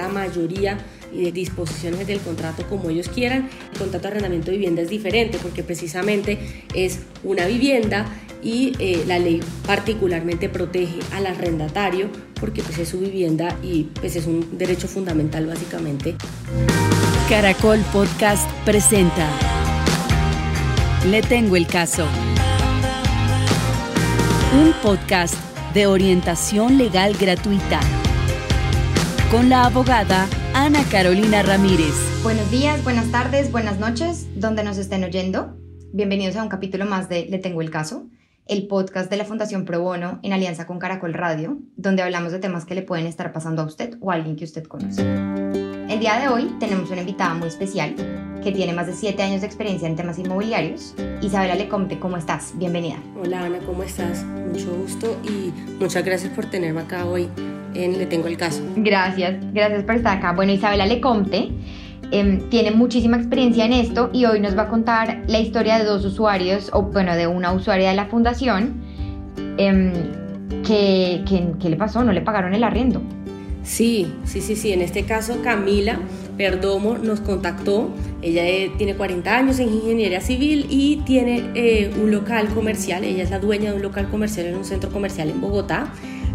la mayoría de disposiciones del contrato como ellos quieran. El contrato de arrendamiento de vivienda es diferente porque precisamente es una vivienda y eh, la ley particularmente protege al arrendatario porque pues, es su vivienda y pues, es un derecho fundamental básicamente. Caracol Podcast presenta Le tengo el caso. Un podcast de orientación legal gratuita con la abogada Ana Carolina Ramírez. Buenos días, buenas tardes, buenas noches, donde nos estén oyendo. Bienvenidos a un capítulo más de Le Tengo el Caso, el podcast de la Fundación Pro Bono en alianza con Caracol Radio, donde hablamos de temas que le pueden estar pasando a usted o a alguien que usted conoce. El día de hoy tenemos una invitada muy especial que tiene más de siete años de experiencia en temas inmobiliarios. Isabela Lecomte, ¿cómo estás? Bienvenida. Hola Ana, ¿cómo estás? Mucho gusto y muchas gracias por tenerme acá hoy en Le Tengo el Caso. Gracias, gracias por estar acá. Bueno, Isabela Lecomte eh, tiene muchísima experiencia en esto y hoy nos va a contar la historia de dos usuarios, o bueno, de una usuaria de la fundación. Eh, que, que, le pasó? ¿No le pagaron el arriendo? Sí, sí, sí, sí. En este caso, Camila Perdomo nos contactó. Ella eh, tiene 40 años en ingeniería civil y tiene eh, un local comercial. Ella es la dueña de un local comercial en un centro comercial en Bogotá.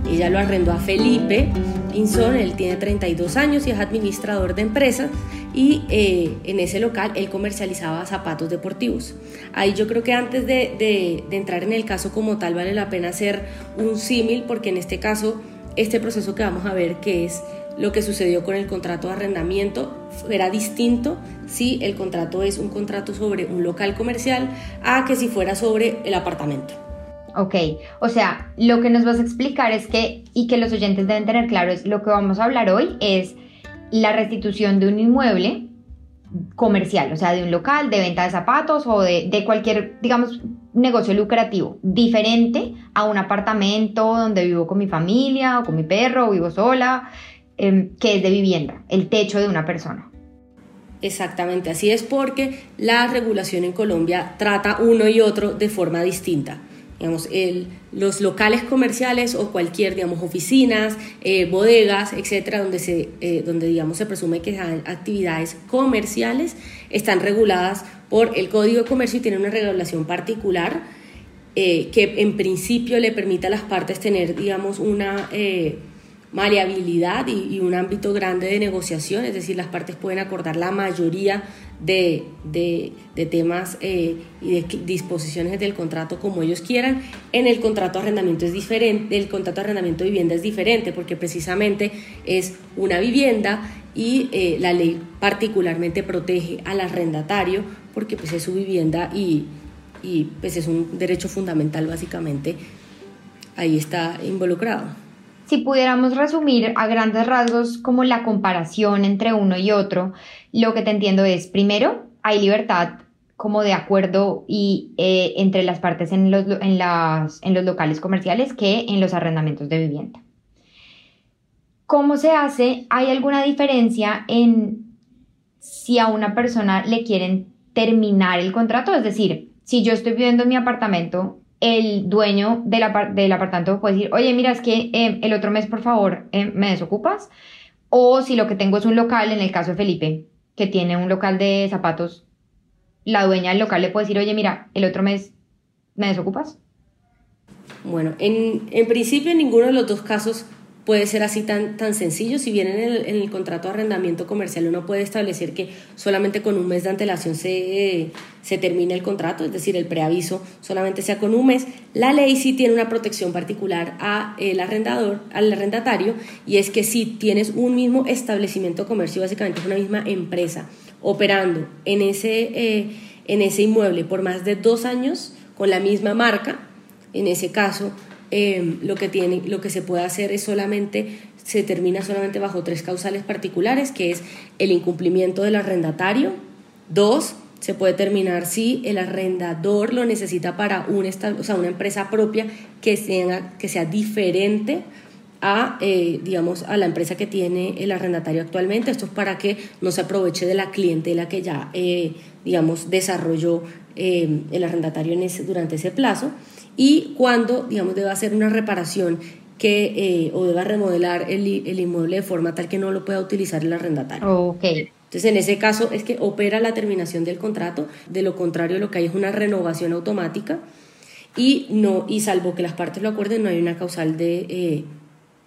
Ella lo arrendó a Felipe Pinzón, él tiene 32 años y es administrador de empresas y eh, en ese local él comercializaba zapatos deportivos. Ahí yo creo que antes de, de, de entrar en el caso como tal vale la pena hacer un símil porque en este caso este proceso que vamos a ver que es lo que sucedió con el contrato de arrendamiento era distinto si el contrato es un contrato sobre un local comercial a que si fuera sobre el apartamento. Ok, o sea, lo que nos vas a explicar es que, y que los oyentes deben tener claro, es lo que vamos a hablar hoy es la restitución de un inmueble comercial, o sea, de un local, de venta de zapatos o de, cualquier, digamos, negocio lucrativo, diferente a un apartamento donde vivo con mi familia o con mi perro o vivo sola, eh, que es de vivienda, el techo de una persona. Exactamente, así es porque la regulación en Colombia trata uno y otro de forma distinta digamos, el, los locales comerciales o cualquier, digamos, oficinas, eh, bodegas, etcétera, donde, se, eh, donde digamos, se presume que actividades comerciales, están reguladas por el Código de Comercio y tienen una regulación particular eh, que en principio le permite a las partes tener, digamos, una maleabilidad y, un ámbito grande de negociación, es decir, las partes pueden acordar la mayoría de, temas eh, y de disposiciones del contrato como ellos quieran. En el contrato de arrendamiento es diferente, el contrato de arrendamiento de vivienda es diferente porque precisamente es una vivienda y eh, la ley particularmente protege al arrendatario porque pues es su vivienda y, y pues es un derecho fundamental básicamente ahí está involucrado. Si pudiéramos resumir a grandes rasgos como la comparación entre uno y otro, lo que te entiendo es, primero, hay libertad como de acuerdo y eh, entre las partes en los, en, los locales comerciales que en los arrendamientos de vivienda. ¿Cómo se hace? ¿Hay alguna diferencia en si a una persona le quieren terminar el contrato? Es decir, si yo estoy viviendo en mi apartamento el dueño del, del apartamento puede decir, oye, mira, es que eh, el otro mes, por favor, eh, me desocupas. O si lo que tengo es un local, en el caso de Felipe, que tiene un local de zapatos, la dueña del local le puede decir, oye, mira, el otro mes, ¿me desocupas? Bueno, en, en principio en ninguno de los dos casos puede ser así tan, tan sencillo. Si bien en el, contrato de arrendamiento comercial uno puede establecer que solamente con un mes de antelación se, se termina el contrato, es decir, el preaviso solamente sea con un mes, la ley sí tiene una protección particular a arrendador, al arrendatario, y es que si tienes un mismo establecimiento comercio, básicamente es una misma empresa, operando en ese, eh, en ese inmueble por más de dos años con la misma marca, en ese caso Em, lo, que tiene, lo que se puede hacer es solamente, se termina solamente bajo tres causales particulares, que es el incumplimiento del arrendatario. Dos, se puede terminar si el arrendador lo necesita para un o sea, una empresa propia que sea, que sea diferente a, eh, digamos, a la empresa que tiene el arrendatario actualmente. Esto es para que no se aproveche de la clientela que ya, eh, digamos, desarrolló eh, el arrendatario en ese, durante ese plazo y cuando, digamos, debe hacer una reparación que eh, o deba remodelar el, el, inmueble de forma tal que no lo pueda utilizar el arrendatario. Ok. Entonces, en ese caso es que opera la terminación del contrato, de lo contrario lo que hay es una renovación automática y, no, y salvo que las partes lo acuerden, no hay una causal de eh,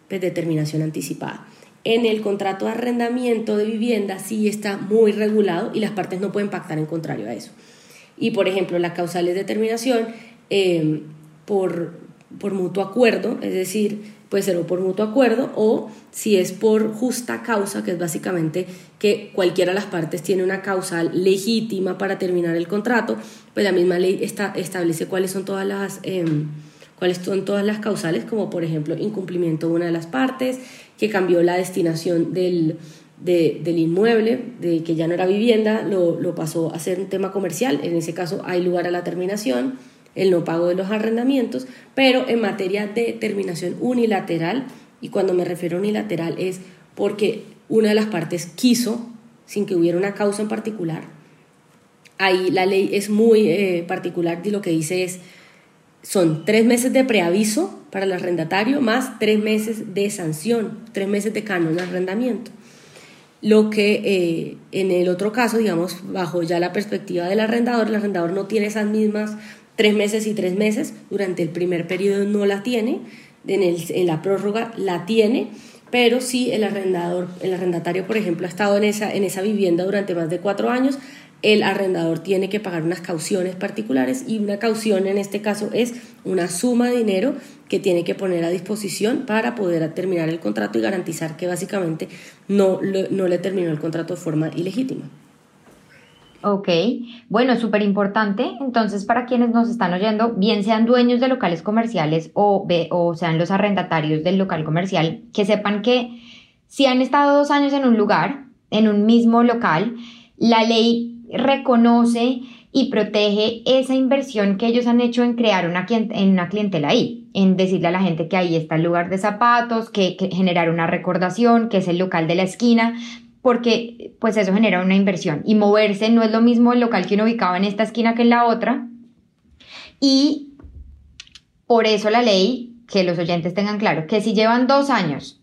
pues, determinación anticipada. En el contrato de arrendamiento de vivienda sí está muy regulado y las partes no pueden pactar en contrario a eso. Y por ejemplo, las causales de determinación eh, por, por mutuo acuerdo, es decir, puede ser o por mutuo acuerdo o si es por justa causa, que es básicamente que cualquiera de las partes tiene una causal legítima para terminar el contrato, pues la misma ley está, establece cuáles son todas las... Em, cuáles son todas las causales, como por ejemplo incumplimiento de una de las partes, que cambió la destinación del, del inmueble, de que ya no era vivienda, lo, lo, pasó a ser un tema comercial, en ese caso hay lugar a la terminación, el no pago de los arrendamientos, pero en materia de terminación unilateral, y cuando me refiero a unilateral es porque una de las partes quiso, sin que hubiera una causa en particular, ahí la ley es muy eh, particular y lo que dice es, son tres meses de preaviso para el arrendatario más tres meses de sanción, tres meses de canon de arrendamiento. Lo que eh, en el otro caso, digamos, bajo ya la perspectiva del arrendador, el arrendador no tiene esas mismas tres meses y tres meses, durante el primer periodo no la tiene, en, el, en la prórroga la tiene, pero si el arrendador, el arrendatario, por ejemplo, ha estado en esa, en esa vivienda durante más de cuatro años, el arrendador tiene que pagar unas cauciones particulares y una caución en este caso es una suma de dinero que tiene que poner a disposición para poder terminar el contrato y garantizar que básicamente no, no le terminó el contrato de forma ilegítima. Ok, bueno, súper importante. Entonces, para quienes nos están oyendo, bien sean dueños de locales comerciales o, sean los arrendatarios del local comercial, que sepan que si han estado dos años en un lugar, en un mismo local, la ley reconoce y protege esa inversión que ellos han hecho en crear una, en una clientela ahí, en decirle a la gente que ahí está el lugar de zapatos, que, generar una recordación, que es el local de la esquina, porque pues eso genera una inversión y moverse no es lo mismo el local que uno ubicaba en esta esquina que en la otra y por eso la ley, que los oyentes tengan claro, que si llevan dos años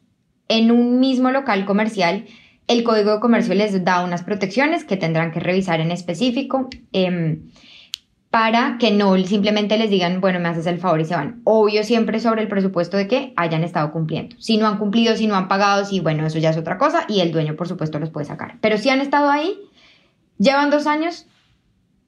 en un mismo local comercial, el Código de Comercio les da unas protecciones que tendrán que revisar en específico. Eh, para que no simplemente les digan, bueno, me haces el favor y se van. Obvio siempre sobre el presupuesto de que hayan estado cumpliendo. Si no han cumplido, si no han pagado, si bueno, eso ya es otra cosa y el dueño por supuesto los puede sacar. Pero si han estado ahí, llevan dos años,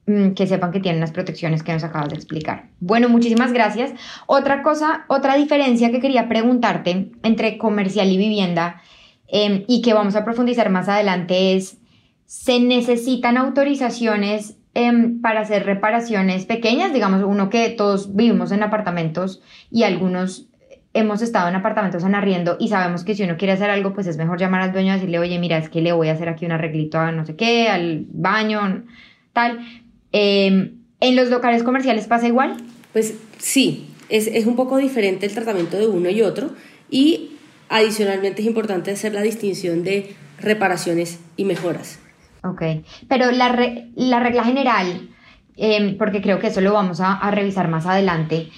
mm, que sepan que tienen las protecciones que nos acabas de explicar. Bueno, muchísimas gracias. Otra cosa, otra diferencia que quería preguntarte entre comercial y vivienda em, y que vamos a profundizar más adelante es, ¿se necesitan autorizaciones Em, para hacer reparaciones pequeñas, digamos, uno que todos vivimos en apartamentos y algunos hemos estado en apartamentos en arriendo y sabemos que si uno quiere hacer algo, pues es mejor llamar al dueño y decirle, oye, mira, es que le voy a hacer aquí un arreglito a no sé qué, al baño, tal. Em, ¿En los locales comerciales pasa igual? Pues sí, es, es un poco diferente el tratamiento de uno y otro y adicionalmente es importante hacer la distinción de reparaciones y mejoras. Ok, pero la, regla general, em, porque creo que eso lo vamos a, revisar más adelante,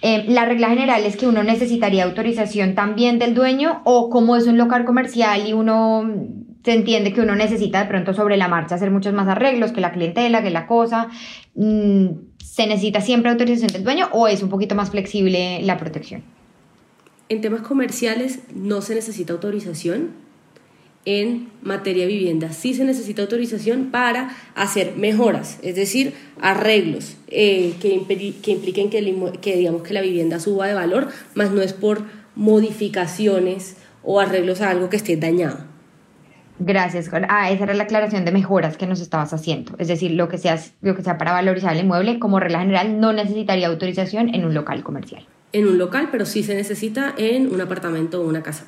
em, la regla general es que uno necesitaría autorización también del dueño o como es un local comercial y uno se entiende que uno necesita de pronto sobre la marcha hacer muchos más arreglos que la clientela, que la cosa, mm, ¿se necesita siempre autorización del dueño o es un poquito más flexible la protección? En temas comerciales no se necesita autorización, en materia de vivienda. Sí se necesita autorización para hacer mejoras, es decir, arreglos eh, que, que, impliquen que, que, digamos, que la vivienda suba de valor, más no es por modificaciones o arreglos a algo que esté dañado. Gracias. Ah, esa era la aclaración de mejoras que nos estabas haciendo. Es decir, lo que sea, lo que sea para valorizar el inmueble, como regla general, no necesitaría autorización en un local comercial. En un local, pero sí se necesita en un apartamento o una casa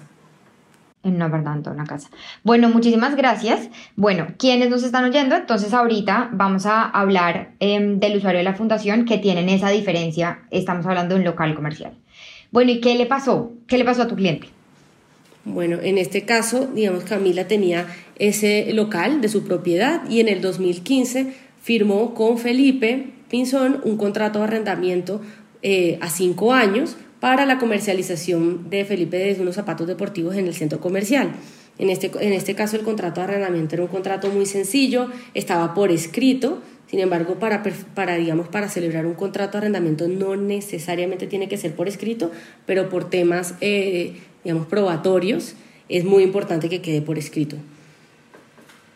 en una verdad, una casa. Bueno, muchísimas gracias. Bueno, quienes nos están oyendo, entonces ahorita vamos a hablar em, del usuario de la fundación que tienen esa diferencia. Estamos hablando de un local comercial. Bueno, ¿y qué le pasó? ¿Qué le pasó a tu cliente? Bueno, en este caso, digamos, Camila tenía ese local de su propiedad y en el 2015 firmó con Felipe Pinzón un contrato de arrendamiento eh, a cinco años para la comercialización de Felipe de unos zapatos deportivos en el centro comercial. En este, en este caso el contrato de arrendamiento era un contrato muy sencillo, estaba por escrito, sin embargo, para, para, digamos, para celebrar un contrato de arrendamiento no necesariamente tiene que ser por escrito, pero por temas, eh, digamos, probatorios, es muy importante que quede por escrito.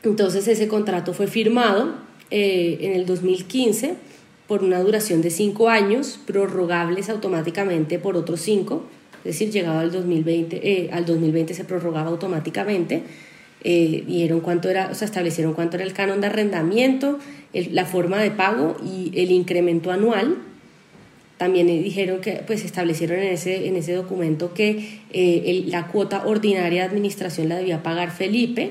Entonces ese contrato fue firmado eh, en el 2015 por una duración de cinco años, prorrogables automáticamente por otros cinco, es decir, llegado al 2020, eh, al 2020 se prorrogaba automáticamente. Eh, dieron cuánto era, o sea, establecieron cuánto era el canon de arrendamiento, la forma de pago y el incremento anual. También dijeron que, pues, establecieron en ese, en ese documento que eh, la cuota ordinaria de administración la debía pagar Felipe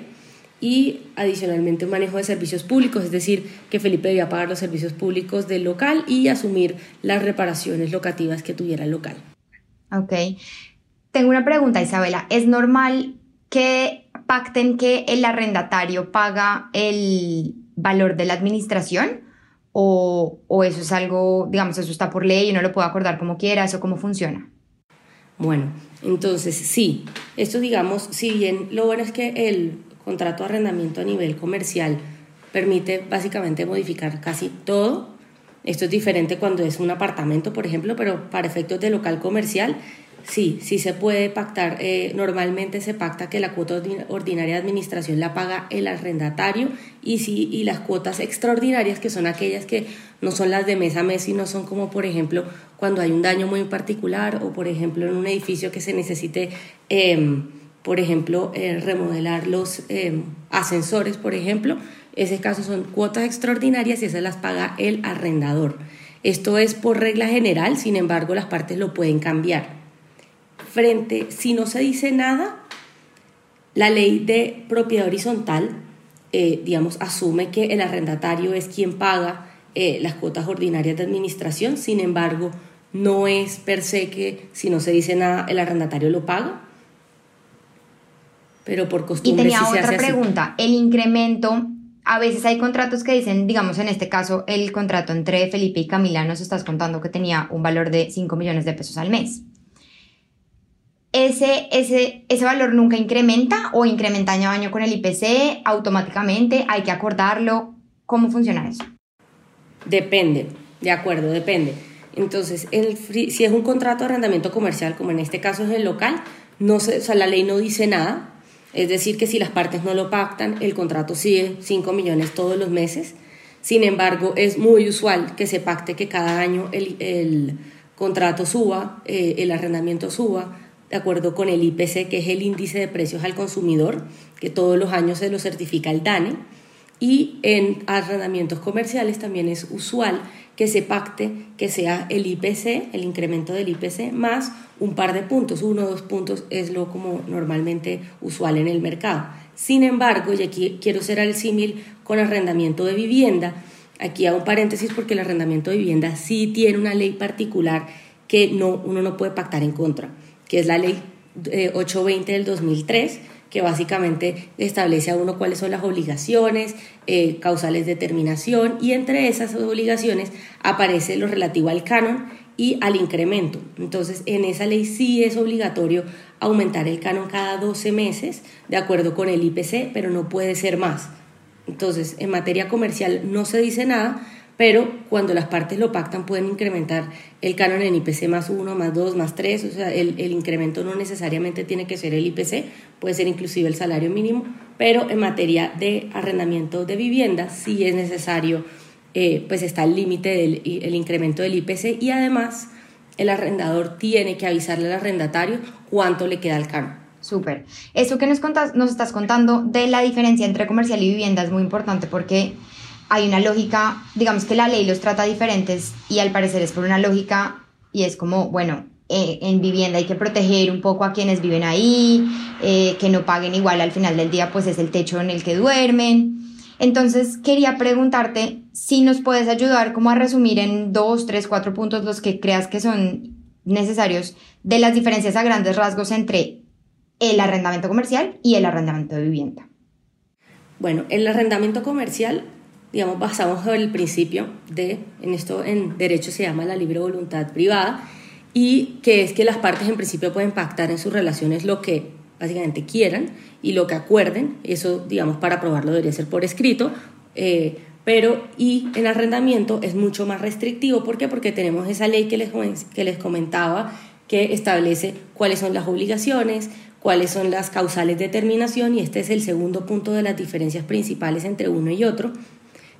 y adicionalmente un manejo de servicios públicos, es decir, que Felipe debía pagar los servicios públicos del local y asumir las reparaciones locativas que tuviera el local. Ok. Tengo una pregunta, Isabela. ¿Es normal que pacten que el arrendatario paga el valor de la administración? O, o, eso es algo, digamos, eso está por ley y no lo puedo acordar como quiera, eso cómo funciona? Bueno, entonces sí, esto digamos, si bien lo bueno es que el contrato de arrendamiento a nivel comercial permite básicamente modificar casi todo. Esto es diferente cuando es un apartamento, por ejemplo, pero para efectos de local comercial, sí, sí se puede pactar. Eh, normalmente se pacta que la cuota ordinaria de administración la paga el arrendatario y, sí, y las cuotas extraordinarias, que son aquellas que no son las de mes a mes, sino son como, por ejemplo, cuando hay un daño muy particular o, por ejemplo, en un edificio que se necesite... Eh, por ejemplo, eh, remodelar los eh, ascensores, por ejemplo, ese caso son cuotas extraordinarias y esas las paga el arrendador. Esto es por regla general, sin embargo, las partes lo pueden cambiar. Frente, si no se dice nada, la ley de propiedad horizontal, eh, digamos, asume que el arrendatario es quien paga las cuotas ordinarias de administración, sin embargo, no es per se que si no se dice nada, el arrendatario lo paga, pero por costumbre. Y tenía otra pregunta, el incremento, a veces hay contratos que dicen, digamos en este caso, el contrato entre Felipe y Camila nos estás contando que tenía un valor de 5 millones de pesos al mes. Ese, ese, ¿Ese valor nunca incrementa o incrementa año a año con el IPC automáticamente? ¿Hay que acordarlo? ¿Cómo funciona eso? Depende, de acuerdo, depende. Entonces, el, si es un contrato de arrendamiento comercial, como en este caso es el local, no se, o sea, la ley no dice nada, es decir, que si las partes no lo pactan, el contrato sigue 5 millones todos los meses. Sin embargo, es muy usual que se pacte que cada año el, contrato suba, eh, el arrendamiento suba, de acuerdo con el IPC, que es el índice de precios al consumidor, que todos los años se lo certifica el DANE. Y en arrendamientos comerciales también es usual que se pacte que sea el IPC, el incremento del IPC, más un par de puntos, uno o dos puntos es lo como normalmente usual en el mercado. Sin embargo, y aquí quiero hacer el símil con arrendamiento de vivienda, aquí hago un paréntesis porque el arrendamiento de vivienda sí tiene una ley particular que no, uno no puede pactar en contra, que es la ley 820 eh, del 2003 que básicamente establece a uno cuáles son las obligaciones, eh, causales de terminación y entre esas obligaciones aparece lo relativo al canon y al incremento. Entonces, en esa ley sí es obligatorio aumentar el canon cada 12 meses de acuerdo con el IPC, pero no puede ser más. Entonces, en materia comercial no se dice nada, pero cuando las partes lo pactan pueden incrementar el canon en IPC más 1, más 2, más 3, o sea, el, incremento no necesariamente tiene que ser el IPC, puede ser inclusive el salario mínimo, pero en materia de arrendamiento de vivienda sí es necesario, eh, pues está el límite del el incremento del IPC y además el arrendador tiene que avisarle al arrendatario cuánto le queda al canon. Súper. Eso que nos, contas, nos estás contando de la diferencia entre comercial y vivienda es muy importante porque hay una lógica, digamos que la ley los trata diferentes y al parecer es por una lógica y es como, bueno, eh, en vivienda hay que proteger un poco a quienes viven ahí, eh, que no paguen igual al final del día, pues es el techo en el que duermen. Entonces quería preguntarte si nos puedes ayudar como a resumir en dos, tres, cuatro puntos los que creas que son necesarios de las diferencias a grandes rasgos entre el arrendamiento comercial y el arrendamiento de vivienda. Bueno, el arrendamiento comercial digamos, basamos el principio de, en esto en derecho se llama la libre voluntad privada, y que es que las partes en principio pueden pactar en sus relaciones lo que básicamente quieran y lo que acuerden, eso digamos para probarlo debería ser por escrito, eh, pero y en arrendamiento es mucho más restrictivo, ¿por qué? Porque tenemos esa ley que les, que les comentaba que establece cuáles son las obligaciones, cuáles son las causales de terminación y este es el segundo punto de las diferencias principales entre uno y otro.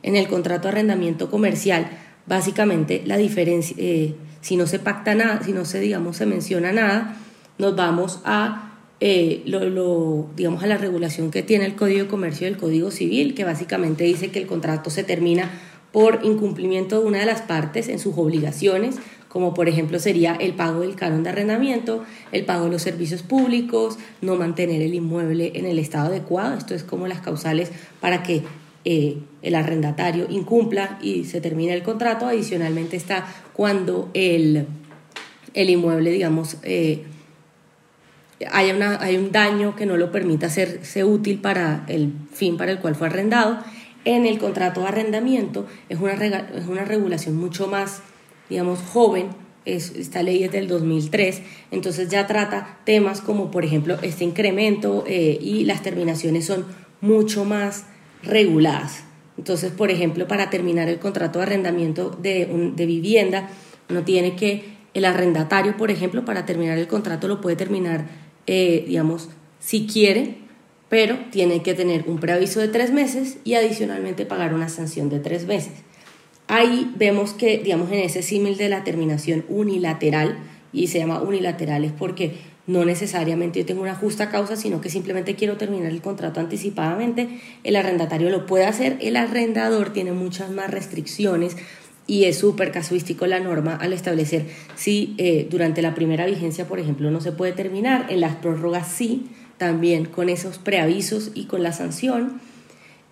En el contrato de arrendamiento comercial, básicamente la diferencia, eh, si no se pacta nada, si no se, digamos, se menciona nada, nos vamos a eh, lo, digamos, a la regulación que tiene el Código de Comercio y el Código Civil, que básicamente dice que el contrato se termina por incumplimiento de una de las partes en sus obligaciones, como por ejemplo sería el pago del canon de arrendamiento, el pago de los servicios públicos, no mantener el inmueble en el estado adecuado, esto es como las causales para que eh, el arrendatario incumpla y se termine el contrato, adicionalmente está cuando el, el inmueble, digamos, eh, hay, una, hay un daño que no lo permita hacerse útil para el fin para el cual fue arrendado. En el contrato de arrendamiento es una, es una regulación mucho más, digamos, joven. Es, esta ley es del 2003, entonces ya trata temas como, por ejemplo, este incremento eh, y las terminaciones son mucho más reguladas. Entonces, por ejemplo, para terminar el contrato de arrendamiento de, vivienda, uno tiene que, el arrendatario, por ejemplo, para terminar el contrato lo puede terminar eh, digamos, si quiere, pero tiene que tener un preaviso de tres meses y adicionalmente pagar una sanción de tres meses. Ahí vemos que, digamos, en ese símil de la terminación unilateral, y se llama unilateral es porque no necesariamente yo tengo una justa causa, sino que simplemente quiero terminar el contrato anticipadamente, el arrendatario lo puede hacer, el arrendador tiene muchas más restricciones y es súper casuístico la norma al establecer si eh, durante la primera vigencia, por ejemplo, no se puede terminar, en las prórrogas sí, también con esos preavisos y con la sanción.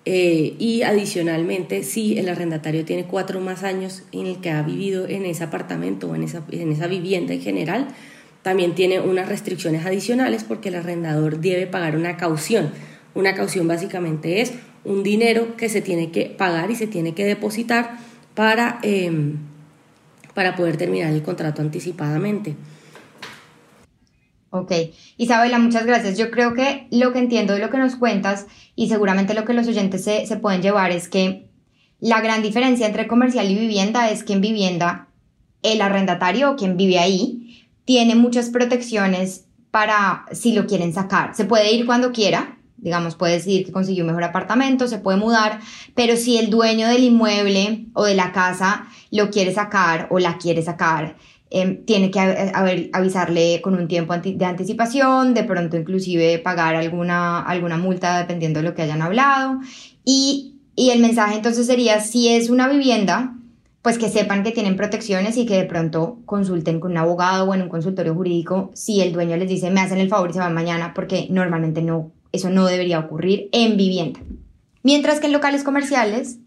Eh, y adicionalmente, si el arrendatario tiene cuatro más años en el que ha vivido en ese apartamento o en esa, en esa vivienda en general, también tiene unas restricciones adicionales porque el arrendador debe pagar una caución. Una caución básicamente es un dinero que se tiene que pagar y se tiene que depositar para, em, para poder terminar el contrato anticipadamente. Ok, Isabela, muchas gracias. Yo creo que lo que entiendo de lo que nos cuentas y seguramente lo que los oyentes se, se pueden llevar es que la gran diferencia entre comercial y vivienda es que en vivienda el arrendatario o quien vive ahí tiene muchas protecciones para si lo quieren sacar. Se puede ir cuando quiera, digamos, puede decir que consiguió un mejor apartamento, se puede mudar, pero si el dueño del inmueble o de la casa lo quiere sacar o la quiere sacar, em, tiene que avisarle con un tiempo de anticipación, de pronto inclusive pagar alguna, alguna multa dependiendo de lo que hayan hablado. Y, y el mensaje entonces sería, si es una vivienda, pues que sepan que tienen protecciones y que de pronto consulten con un abogado o en un consultorio jurídico si el dueño les dice me hacen el favor y se van mañana porque normalmente no eso no debería ocurrir en vivienda. Mientras que en locales comerciales,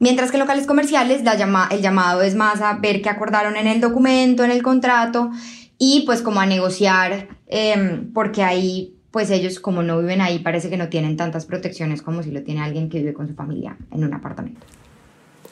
mientras que en locales comerciales la llama, el llamado es más a ver qué acordaron en el documento, en el contrato y pues como a negociar, em, porque ahí pues ellos como no viven ahí parece que no tienen tantas protecciones como si lo tiene alguien que vive con su familia en un apartamento.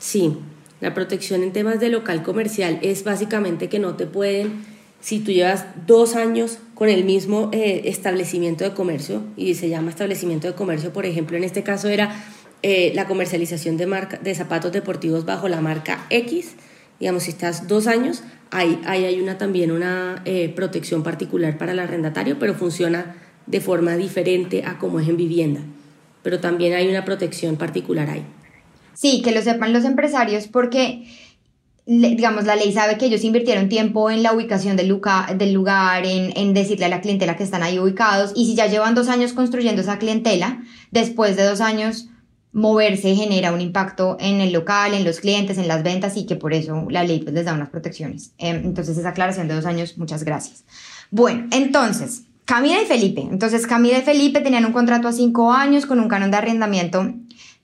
Sí, la protección en temas de local comercial es básicamente que no te pueden si tú llevas dos años con el mismo eh, establecimiento de comercio, y se llama establecimiento de comercio, por ejemplo, en este caso era eh, la comercialización de, marca, de zapatos deportivos bajo la marca X, digamos, si estás dos años, ahí, hay una, también una eh, protección particular para el arrendatario, pero funciona de forma diferente a como es en vivienda. Pero también hay una protección particular ahí. Sí, que lo sepan los empresarios porque digamos, la ley sabe que ellos invirtieron tiempo en la ubicación del, lugar, en, decirle a la clientela que están ahí ubicados, y si ya llevan dos años construyendo esa clientela, después de dos años moverse genera un impacto en el local, en los clientes, en las ventas, y que por eso la ley pues, les da unas protecciones. Em, entonces, esa aclaración de dos años, muchas gracias. Bueno, entonces, Camila y Felipe. Entonces, Camila y Felipe tenían un contrato a cinco años con un canon de arrendamiento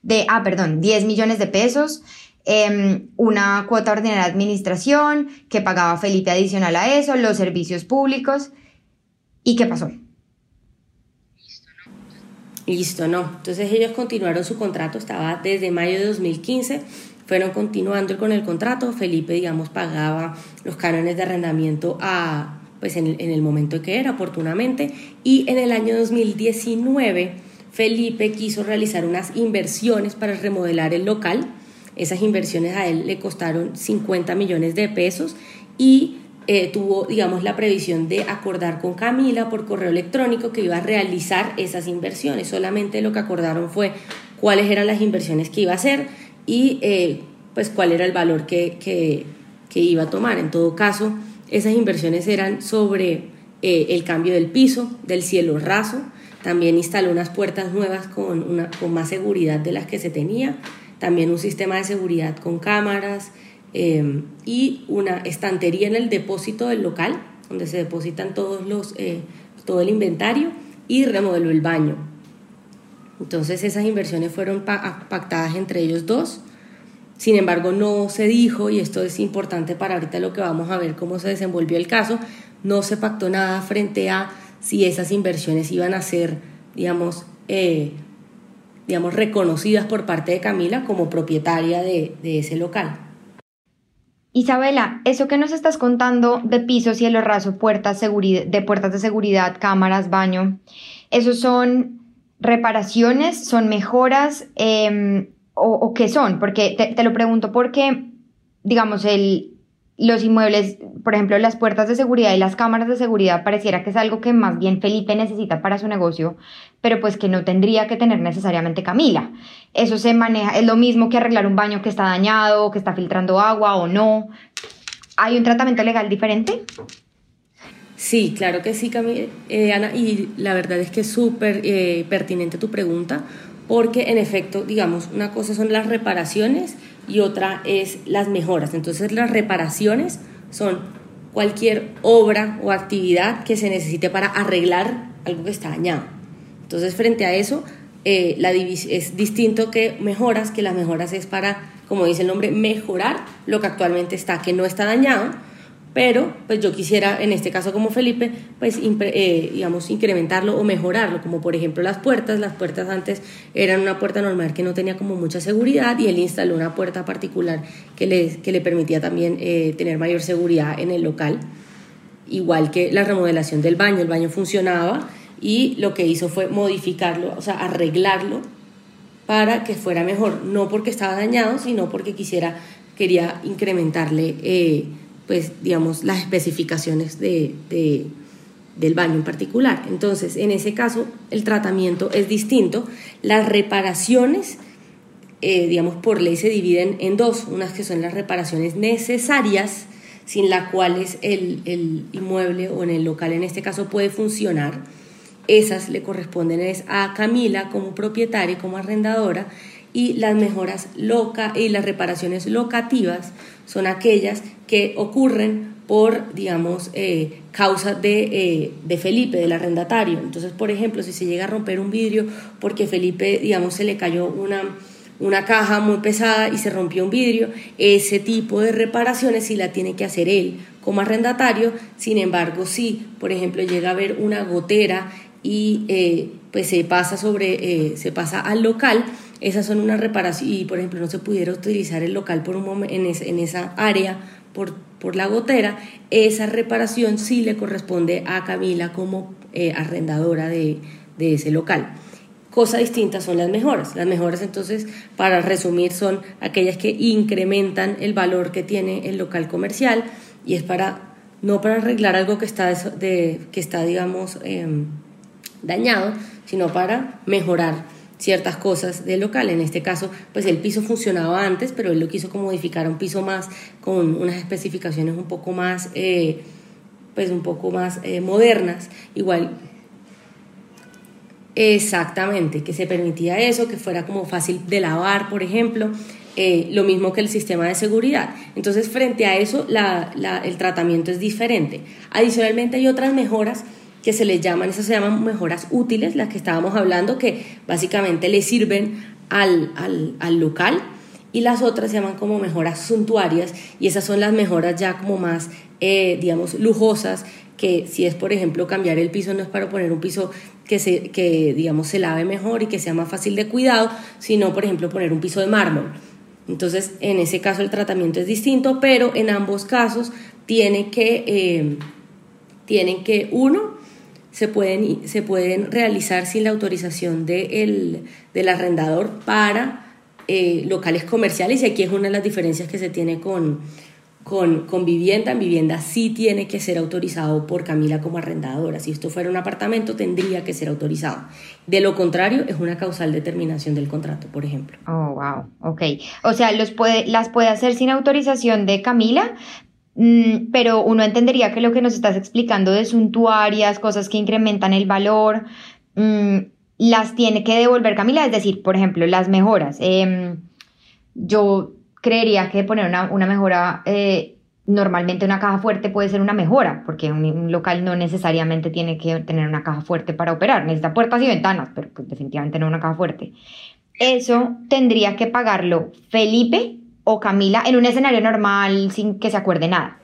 de, ah, perdón, 10 millones de pesos. Em, una cuota ordinaria de administración que pagaba Felipe adicional a eso, los servicios públicos. ¿Y qué pasó? Listo, no. Entonces ellos continuaron su contrato, estaba desde mayo de 2015. fueron continuando con el contrato, Felipe, digamos, pagaba los cánones de arrendamiento a, pues en, en el momento que era, oportunamente, y en el año 2019 Felipe quiso realizar unas inversiones para remodelar el local, esas inversiones a él le costaron 50 millones de pesos y eh, tuvo, digamos, la previsión de acordar con Camila por correo electrónico que iba a realizar esas inversiones. Solamente lo que acordaron fue cuáles eran las inversiones que iba a hacer y eh, pues cuál era el valor que, que, iba a tomar. En todo caso, esas inversiones eran sobre eh, el cambio del piso, del cielo raso, también instaló unas puertas nuevas con, una, con más seguridad de las que se tenía, también un sistema de seguridad con cámaras, Em, y una estantería en el depósito del local, donde se depositan todos los, eh, todo el inventario, y remodeló el baño. Entonces esas inversiones fueron pactadas entre ellos dos. Sin embargo, no se dijo, y esto es importante para ahorita lo que vamos a ver cómo se desenvolvió el caso, no se pactó nada frente a si esas inversiones iban a ser, digamos, eh, digamos reconocidas por parte de Camila como propietaria de ese local. Isabela, eso que nos estás contando de piso, cielo raso, puertas de puertas de seguridad, cámaras, baño, ¿esos son reparaciones, son mejoras em, o, qué son? Porque te lo pregunto porque, digamos, el, los inmuebles, por ejemplo, las puertas de seguridad y las cámaras de seguridad, pareciera que es algo que más bien Felipe necesita para su negocio, pero pues que no tendría que tener necesariamente Camila. Eso se maneja, es lo mismo que arreglar un baño que está dañado, que está filtrando agua o no. ¿Hay un tratamiento legal diferente? Sí, claro que sí, Camila, eh, Ana, y la verdad es que es súper eh, pertinente tu pregunta, porque en efecto, digamos, una cosa son las reparaciones y otra es las mejoras. Entonces las reparaciones son cualquier obra o actividad que se necesite para arreglar algo que está dañado. Entonces frente a eso eh, la es distinto que mejoras, que las mejoras es para, como dice el nombre, mejorar lo que actualmente está, que no está dañado pero pues yo quisiera, en este caso como Felipe, pues eh, digamos incrementarlo o mejorarlo, como por ejemplo las puertas, las puertas antes eran una puerta normal que no tenía como mucha seguridad y él instaló una puerta particular que le, que le permitía también eh, tener mayor seguridad en el local, igual que la remodelación del baño, el baño funcionaba y lo que hizo fue modificarlo, o sea, arreglarlo para que fuera mejor, no porque estaba dañado, sino porque quisiera, quería incrementarle... Eh, pues, digamos, las especificaciones de, del baño en particular. Entonces, en ese caso, el tratamiento es distinto. Las reparaciones, eh, digamos, por ley se dividen en dos, unas que son las reparaciones necesarias, sin las cuales el, el inmueble o en el local en este caso puede funcionar. Esas le corresponden a Camila como propietaria, como arrendadora, y las mejoras loca y las reparaciones locativas son aquellas que ocurren por, digamos, eh, causa de, eh, de, Felipe, del arrendatario. Entonces, por ejemplo, si se llega a romper un vidrio porque Felipe, digamos, se le cayó una, una caja muy pesada y se rompió un vidrio, ese tipo de reparaciones sí la tiene que hacer él como arrendatario. Sin embargo, si, por ejemplo, llega a haber una gotera y eh, pues se pasa sobre, se pasa al local, esas son una reparación y por ejemplo no se pudiera utilizar el local por un momento en, esa área por, por, la gotera, esa reparación sí le corresponde a Camila como eh, arrendadora de, de ese local. Cosa distinta son las mejoras. Las mejoras entonces, para resumir, son aquellas que incrementan el valor que tiene el local comercial y es para, no para arreglar algo que está, de, que está digamos, em, dañado, sino para mejorar ciertas cosas del local. En este caso, pues el piso funcionaba antes, pero él lo quiso como modificar a un piso más con unas especificaciones un poco más, eh, pues un poco más eh, modernas. Igual, exactamente, que se permitía eso, que fuera como fácil de lavar, por ejemplo. Eh, lo mismo que el sistema de seguridad. Entonces, frente a eso, el tratamiento es diferente. Adicionalmente, hay otras mejoras que se les llaman, esas se llaman mejoras útiles, las que estábamos hablando, que básicamente le sirven al, al, local, y las otras se llaman como mejoras suntuarias, y esas son las mejoras ya como más, eh, digamos, lujosas, que si es, por ejemplo, cambiar el piso, no es para poner un piso que, se, que digamos, se lave mejor y que sea más fácil de cuidado, sino, por ejemplo, poner un piso de mármol. Entonces, en ese caso el tratamiento es distinto, pero en ambos casos tiene que, eh, tienen que uno, se pueden, se pueden realizar sin la autorización de del arrendador para eh, locales comerciales y aquí es una de las diferencias que se tiene con, con, con, vivienda. En vivienda sí tiene que ser autorizado por Camila como arrendadora. Si esto fuera un apartamento, tendría que ser autorizado. De lo contrario, es una causal determinación del contrato, por ejemplo. Oh, wow. Ok. O sea, los puede, las puede hacer sin autorización de Camila, pero uno entendería que lo que nos estás explicando de suntuarias, cosas que incrementan el valor, mm, las tiene que devolver Camila, es decir, por ejemplo, las mejoras. Em, yo creería que poner una, mejora, eh, normalmente una caja fuerte puede ser una mejora, porque un, local no necesariamente tiene que tener una caja fuerte para operar, necesita puertas y ventanas, pero pues definitivamente no una caja fuerte. Eso tendría que pagarlo Felipe o Camila en un escenario normal sin que se acuerde nada.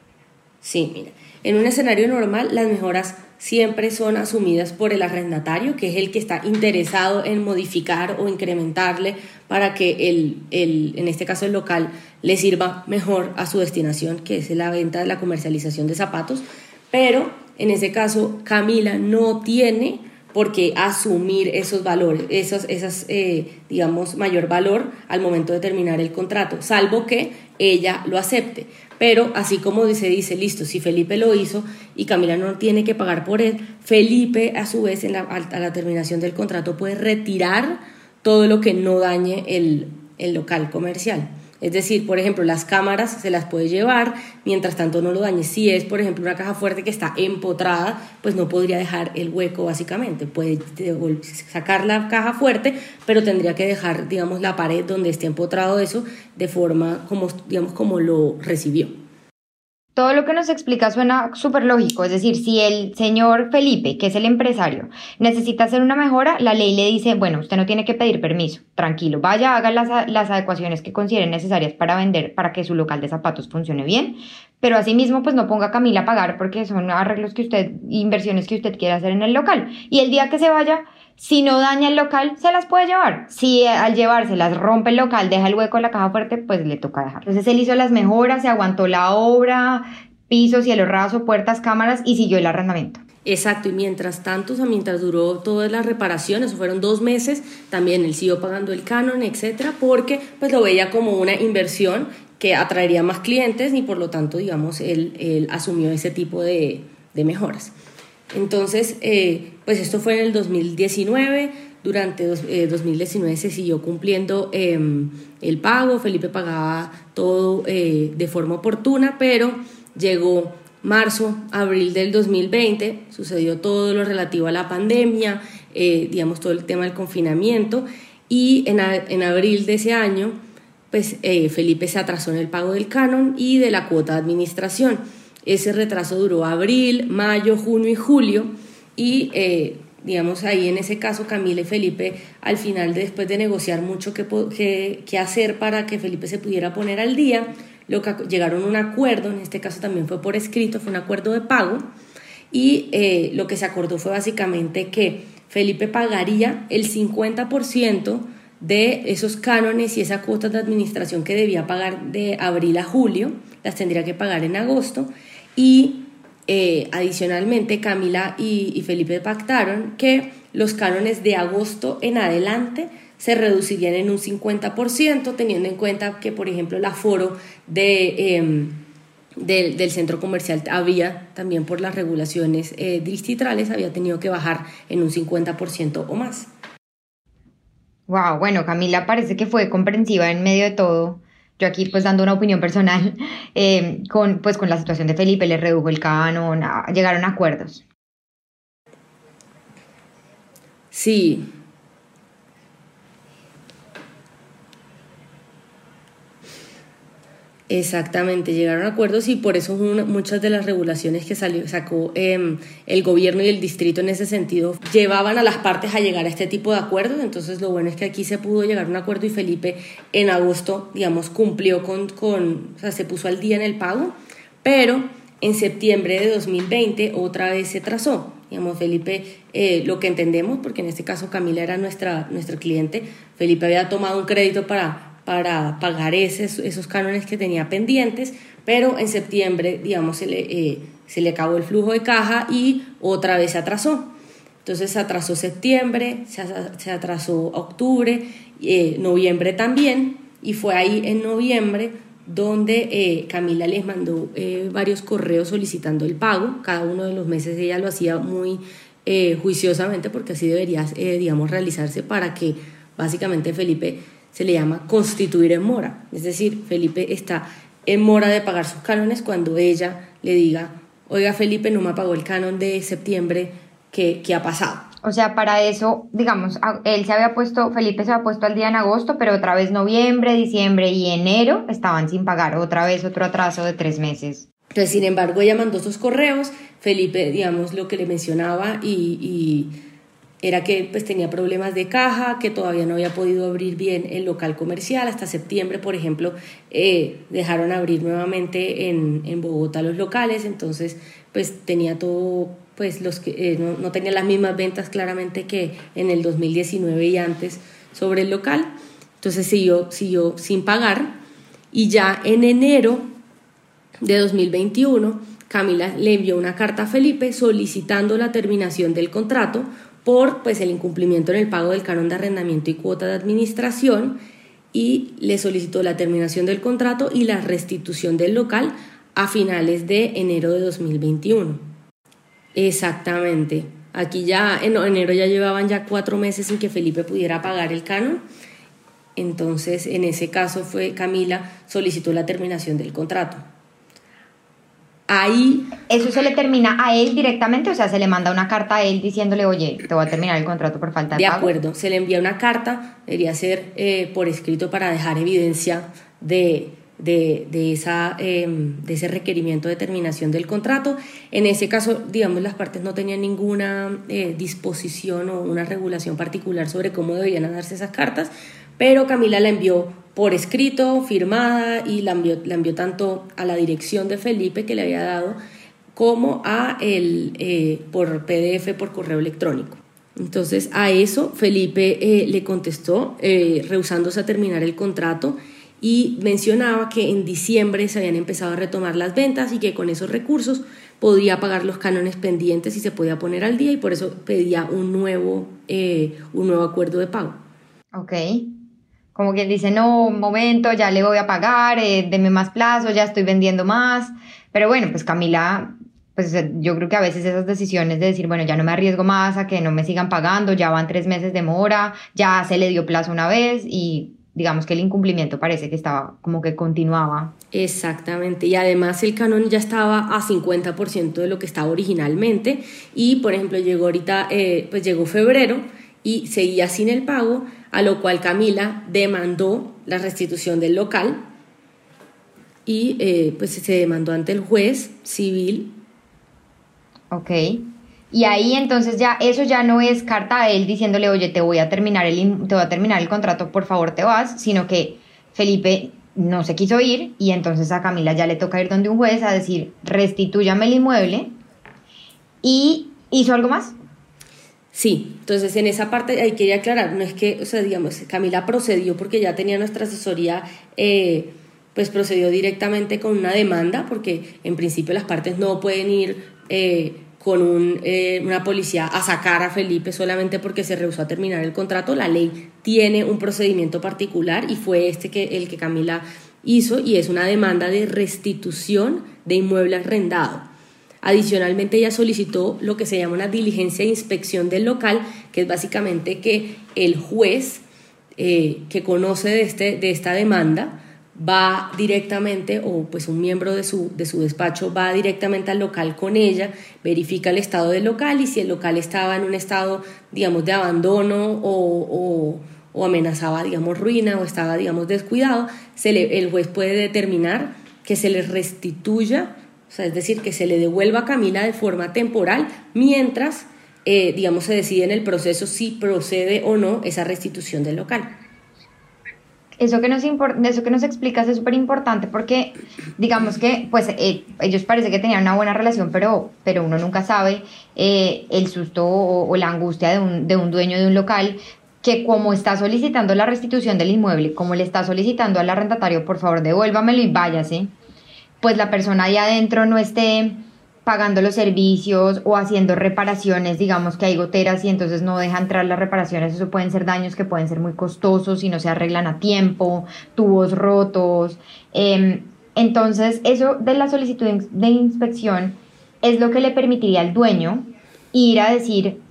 Sí, mira, en un escenario normal las mejoras siempre son asumidas por el arrendatario, que es el que está interesado en modificar o incrementarle para que el, el, en este caso el local le sirva mejor a su destinación, que es la venta de la comercialización de zapatos. Pero en ese caso Camila no tiene por qué asumir esos valores, esos, esas, eh, digamos, mayor valor al momento de terminar el contrato, salvo que ella lo acepte. Pero así como se dice, listo, si Felipe lo hizo y Camila no tiene que pagar por él, Felipe a su vez en la, a la terminación del contrato puede retirar todo lo que no dañe el, el local comercial. Es decir, por ejemplo, las cámaras se las puede llevar, mientras tanto no lo dañe. Si es, por ejemplo, una caja fuerte que está empotrada, pues no podría dejar el hueco básicamente. Puede sacar la caja fuerte, pero tendría que dejar, digamos, la pared donde esté empotrado eso de forma como, digamos, como lo recibió todo lo que nos explica suena súper lógico. Es decir, si el señor Felipe, que es el empresario, necesita hacer una mejora, la ley le dice, bueno, usted no tiene que pedir permiso, tranquilo, vaya, haga las, las adecuaciones que consideren necesarias para vender, para que su local de zapatos funcione bien, pero asimismo, pues no ponga a Camila a pagar porque son arreglos que usted, inversiones que usted quiere hacer en el local. Y el día que se vaya, si no daña el local, se las puede llevar. Si eh, al llevárselas rompe el local, deja el hueco en la caja fuerte, pues le toca dejar. Entonces él hizo las mejoras, se aguantó la obra, pisos, cielo raso, puertas, cámaras y siguió el arrendamiento. Exacto, y mientras tanto, o sea, mientras duró todas las reparaciones, fueron dos meses, también él siguió pagando el canon, etcétera, porque pues lo veía como una inversión que atraería más clientes y por lo tanto, digamos, él, asumió ese tipo de mejoras. Entonces, eh, pues esto fue en el 2019, durante 2019 eh, se siguió cumpliendo em, el pago, Felipe pagaba todo eh, de forma oportuna, pero llegó marzo, abril del 2020, sucedió todo lo relativo a la pandemia, digamos todo el tema del confinamiento, y en, en abril de ese año, pues Felipe se atrasó en el pago del canon y de la cuota de administración. Ese retraso duró abril, mayo, junio y julio. Y eh, digamos ahí en ese caso Camila y Felipe al final después de negociar mucho qué, qué, hacer para que Felipe se pudiera poner al día, lo que, llegaron a un acuerdo, en este caso también fue por escrito, fue un acuerdo de pago. Y eh, lo que se acordó fue básicamente que Felipe pagaría el 50% de esos cánones y esa cuota de administración que debía pagar de abril a julio, las tendría que pagar en agosto y eh, adicionalmente Camila y, Felipe pactaron que los cánones de agosto en adelante se reducirían en un 50%, teniendo en cuenta que, por ejemplo, el aforo de, em, del, centro comercial había, también por las regulaciones eh, distritales, había tenido que bajar en un 50% o más. Wow, bueno, Camila parece que fue comprensiva en medio de todo yo aquí pues dando una opinión personal, eh, con, pues con la situación de Felipe, le redujo el canon, llegaron a acuerdos. Sí, Exactamente, llegaron a acuerdos y por eso muchas de las regulaciones que salió, sacó em, el gobierno y el distrito en ese sentido llevaban a las partes a llegar a este tipo de acuerdos. Entonces lo bueno es que aquí se pudo llegar a un acuerdo y Felipe en agosto, digamos, cumplió con, con o sea, se puso al día en el pago, pero en septiembre de 2020 otra vez se trazó. Digamos, Felipe, eh, lo que entendemos, porque en este caso Camila era nuestra, nuestro cliente, Felipe había tomado un crédito para para pagar esos, esos cánones que tenía pendientes, pero en septiembre, digamos, se le, eh, se le acabó el flujo de caja y otra vez se atrasó. Entonces se atrasó septiembre, se, atrasó octubre, eh, noviembre también, y fue ahí en noviembre donde eh, Camila les mandó varios correos solicitando el pago. Cada uno de los meses ella lo hacía muy juiciosamente porque así debería, digamos, realizarse para que básicamente Felipe se le llama constituir en mora. Es decir, Felipe está en mora de pagar sus cánones cuando ella le diga, oiga Felipe, no me pagó el canon de septiembre, ¿qué, ha pasado? O sea, para eso, digamos, él se había puesto, Felipe se había puesto al día en agosto, pero otra vez noviembre, diciembre y enero estaban sin pagar, otra vez otro atraso de tres meses. Entonces, sin embargo, ella mandó sus correos, Felipe, digamos, lo que le mencionaba y era que pues tenía problemas de caja, que todavía no había podido abrir bien el local comercial. Hasta septiembre, por ejemplo, eh, dejaron abrir nuevamente en, en, Bogotá los locales, entonces pues tenía todo, pues los que eh, no, no, tenía las mismas ventas claramente que en el 2019 y antes sobre el local. Entonces siguió, siguió sin pagar y ya en enero de 2021 Camila le envió una carta a Felipe solicitando la terminación del contrato por pues, el incumplimiento en el pago del canon de arrendamiento y cuota de administración y le solicitó la terminación del contrato y la restitución del local a finales de enero de 2021. Exactamente. Aquí ya en enero ya llevaban ya cuatro meses sin que Felipe pudiera pagar el canon. Entonces, en ese caso fue Camila solicitó la terminación del contrato. Ahí... ¿Eso se le termina a él directamente? O sea, se le manda una carta a él diciéndole, oye, te voy a terminar el contrato por falta de, de acuerdo, se le envía una carta, debería ser eh, por escrito para dejar evidencia de, de, de, esa, em, de ese requerimiento de terminación del contrato. En ese caso, digamos, las partes no tenían ninguna eh, disposición o una regulación particular sobre cómo debían darse esas cartas, pero Camila la envió por escrito, firmada, y la envió, tanto a la dirección de Felipe que le había dado, como a el, eh, por PDF, por correo electrónico. Entonces a eso Felipe eh, le contestó, eh, rehusándose a terminar el contrato y mencionaba que en diciembre se habían empezado a retomar las ventas y que con esos recursos podía pagar los cánones pendientes y se podía poner al día y por eso pedía un nuevo, un nuevo acuerdo de pago. Ok como quien dice, no, un momento, ya le voy a pagar, eh, deme más plazo, ya estoy vendiendo más. Pero bueno, pues Camila, pues yo creo que a veces esas decisiones de decir, bueno, ya no me arriesgo más a que no me sigan pagando, ya van tres meses de mora, ya se le dio plazo una vez y digamos que el incumplimiento parece que estaba como que continuaba. Exactamente, y además el canon ya estaba a 50% de lo que estaba originalmente y por ejemplo llegó ahorita, eh, pues llegó febrero y seguía sin el pago, a lo cual Camila demandó la restitución del local y eh, pues se demandó ante el juez civil. Ok. Y ahí entonces ya eso ya no es carta a él diciéndole, oye, te voy a terminar el, te voy a terminar el contrato, por favor te vas, sino que Felipe no se quiso ir y entonces a Camila ya le toca ir donde un juez a decir, restitúyame el inmueble y hizo algo más. Sí, entonces en esa parte ahí quería aclarar, no es que, o sea, digamos, Camila procedió porque ya tenía nuestra asesoría, eh, pues procedió directamente con una demanda, porque en principio las partes no pueden ir eh, con un, eh, una policía a sacar a Felipe solamente porque se rehusó a terminar el contrato. La ley tiene un procedimiento particular y fue este que el que Camila hizo y es una demanda de restitución de inmueble arrendado. Adicionalmente, ella solicitó lo que se llama una diligencia de inspección del local, que es básicamente que el juez eh, que conoce de, este, de esta demanda va directamente, o pues un miembro de su, de su despacho va directamente al local con ella, verifica el estado del local y si el local estaba en un estado, digamos, de abandono o, o, amenazaba, digamos, ruina o estaba, digamos, descuidado, el juez puede determinar que se le restituya o sea, es decir, que se le devuelva a Camila de forma temporal mientras, eh, digamos, se decide en el proceso si procede o no esa restitución del local. Eso que nos, eso que nos explicas es súper importante porque, digamos que, pues, eh, ellos parece que tenían una buena relación, pero, pero uno nunca sabe eh, el susto o, la angustia de un, de un dueño de un local que como está solicitando la restitución del inmueble, como le está solicitando al arrendatario, por favor, devuélvamelo y váyase, pues la persona ahí adentro no esté pagando los servicios o haciendo reparaciones, digamos que hay goteras y entonces no deja entrar las reparaciones, eso pueden ser daños que pueden ser muy costosos si no se arreglan a tiempo, tubos rotos. Em, entonces, eso de la solicitud de inspección es lo que le permitiría al dueño ir a decir,